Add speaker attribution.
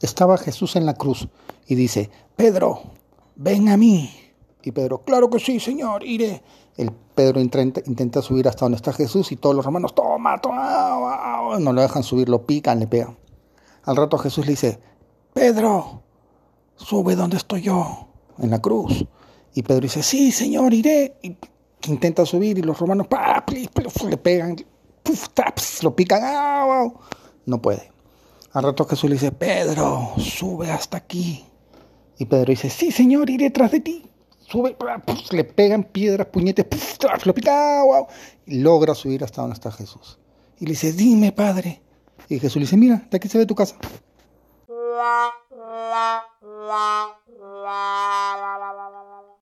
Speaker 1: estaba Jesús en la cruz y dice, Pedro, ven a mí. Y Pedro, claro que sí, Señor, iré. El Pedro intenta, subir hasta donde está Jesús y todos los romanos, toma, toma, no lo dejan subir, lo pican, le pegan. Al rato Jesús le dice, Pedro, sube donde estoy yo, en la cruz. Y Pedro dice, sí, Señor, iré. Y intenta subir y los romanos le pegan, lo pican, ah, no puede. Al rato Jesús le dice, Pedro, sube hasta aquí. Y Pedro dice, sí, Señor, iré tras de ti. Sube, le pegan piedras, puñetes, lo pica, y logra subir hasta donde está Jesús. Y le dice, dime, Padre. Y Jesús le dice, mira, de aquí se ve tu casa.